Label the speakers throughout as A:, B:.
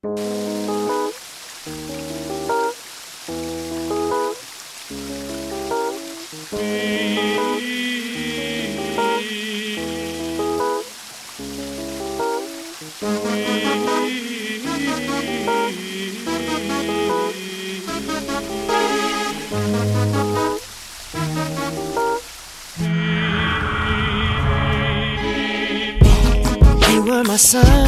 A: You were my sun,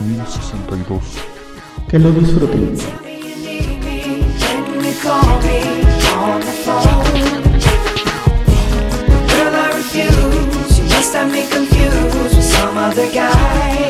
B: 1062.
C: Que lo disfruten.
A: When you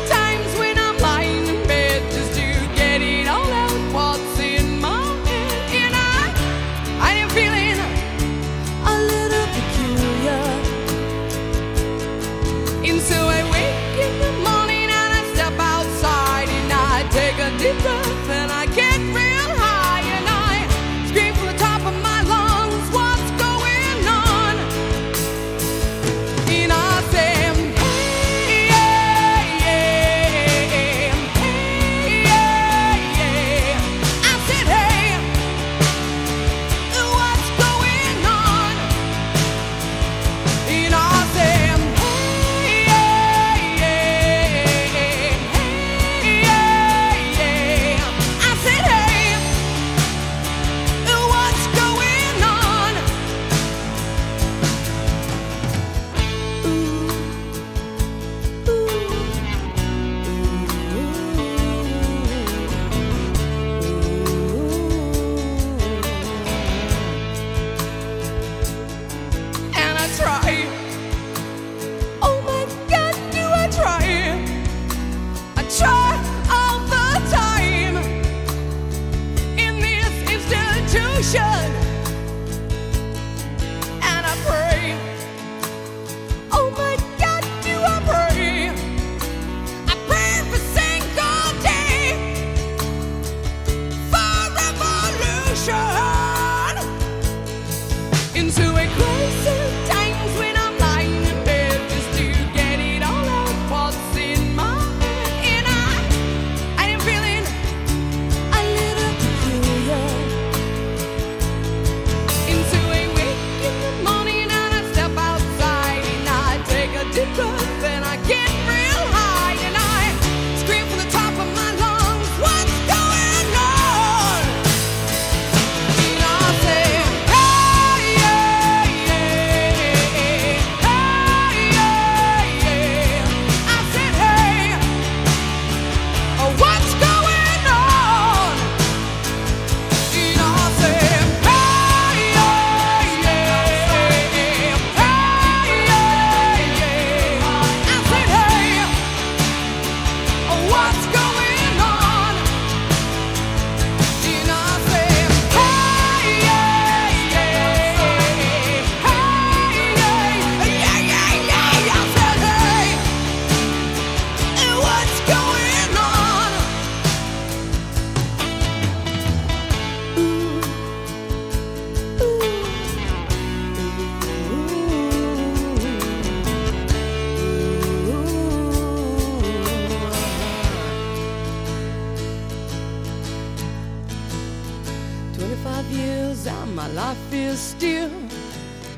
D: life is still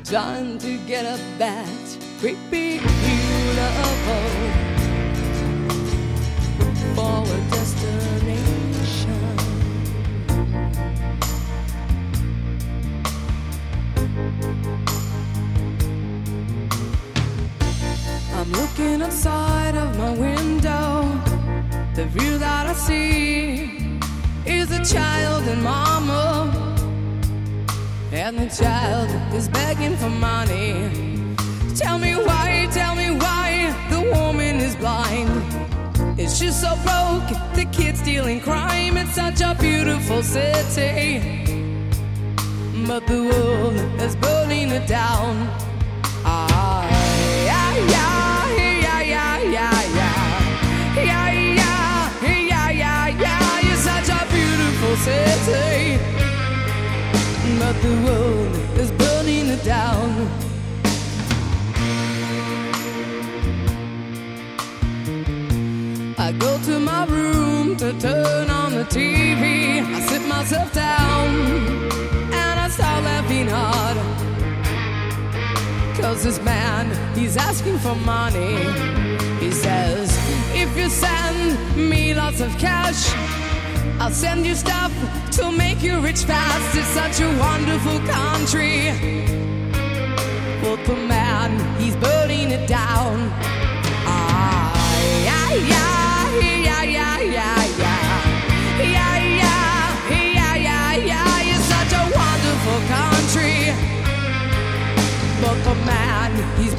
D: trying to get up that of hope for a destination. I'm looking outside of my window. The view that I see is a child and mama. And the child is begging for money. Tell me why, tell me why the woman is blind. Is she so broke? The kid's dealing crime. It's such a beautiful city. But the world is burning it down. Ah, yeah, yeah, yeah, yeah, yeah, yeah. Yeah, yeah, yeah, yeah, yeah. You're such a beautiful city. But the world is burning it down. I go to my room to turn on the TV. I sit myself down and I start laughing hard. Cause this man, he's asking for money. He says, if you send me lots of cash, I'll send you stuff to make you rich fast. It's such a wonderful country. But the man, he's burning it down. Ah, yeah, yeah, yeah, yeah, yeah, yeah. Yeah, yeah, yeah, yeah, yeah. It's such a wonderful country. But the man, he's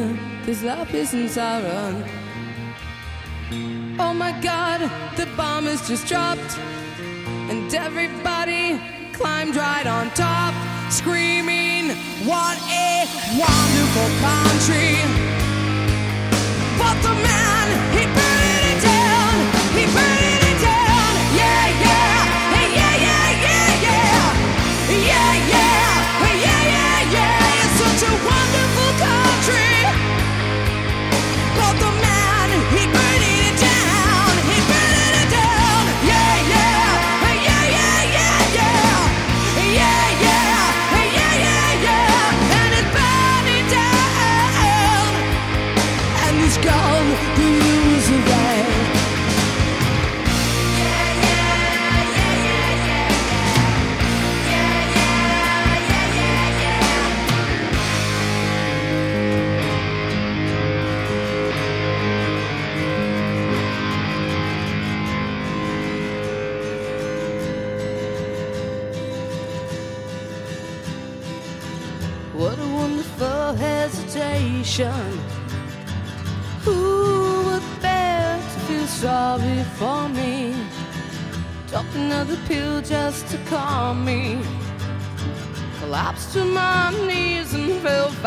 D: Hear this lapis and siren. Oh my god, the bomb has just dropped, and everybody climbed right on top, screaming, What a wonderful country! But the man,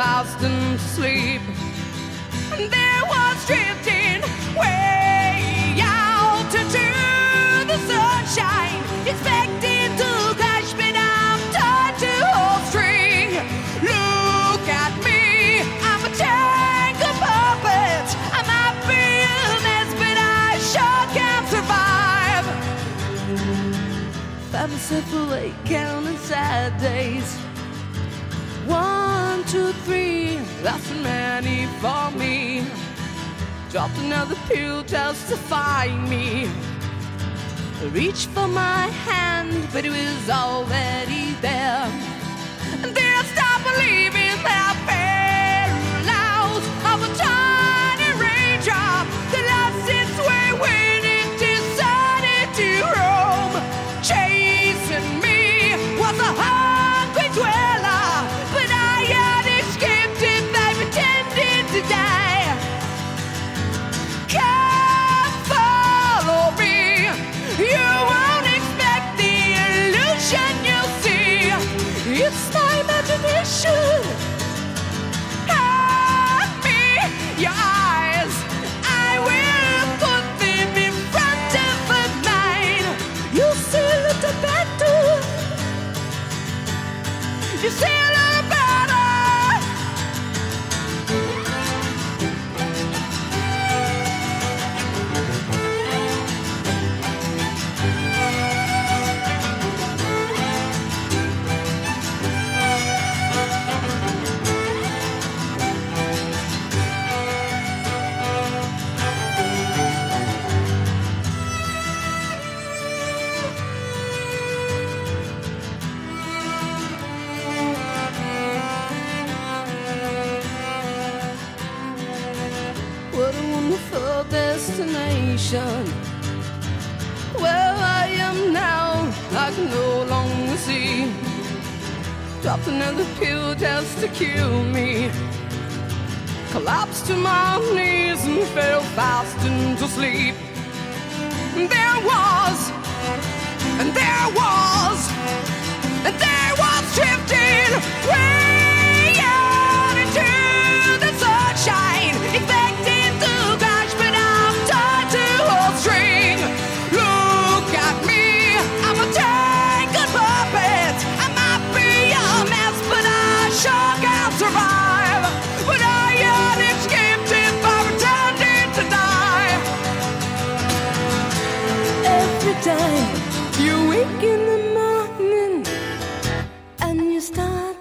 D: fast asleep. And there was drifting way out into the sunshine, expecting to catch me down, tied to a string. Look at me, I'm a tangled puppet. I might be a but I sure can't survive. Found myself awake, counting sad days. Two, three, that's too many for me. Dropped another pill just to find me. Reached for my hand, but it was already there. And then I stopped believing Dropped another pill just to kill me. Collapsed to my knees and fell fast into sleep. There was, and there was, and there was drifting way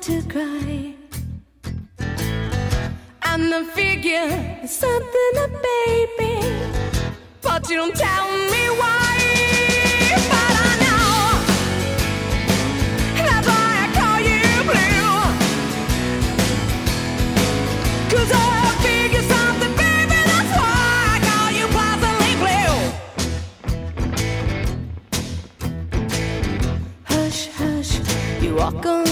D: to cry. And I figure something a baby, but you don't tell me why. But I know that's why I call you blue. 'Cause I figure something, baby, that's why I call you pleasantly blue. Hush, hush, you walk on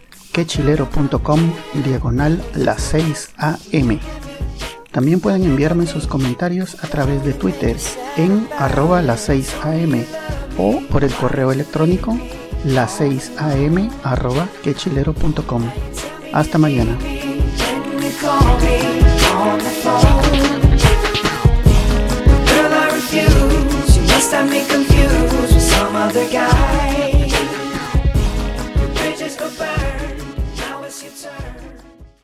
E: quechilero.com diagonal las 6am. También pueden enviarme sus comentarios a través de Twitter en arroba las 6am o por el correo electrónico las 6am arroba quechilero.com. Hasta mañana.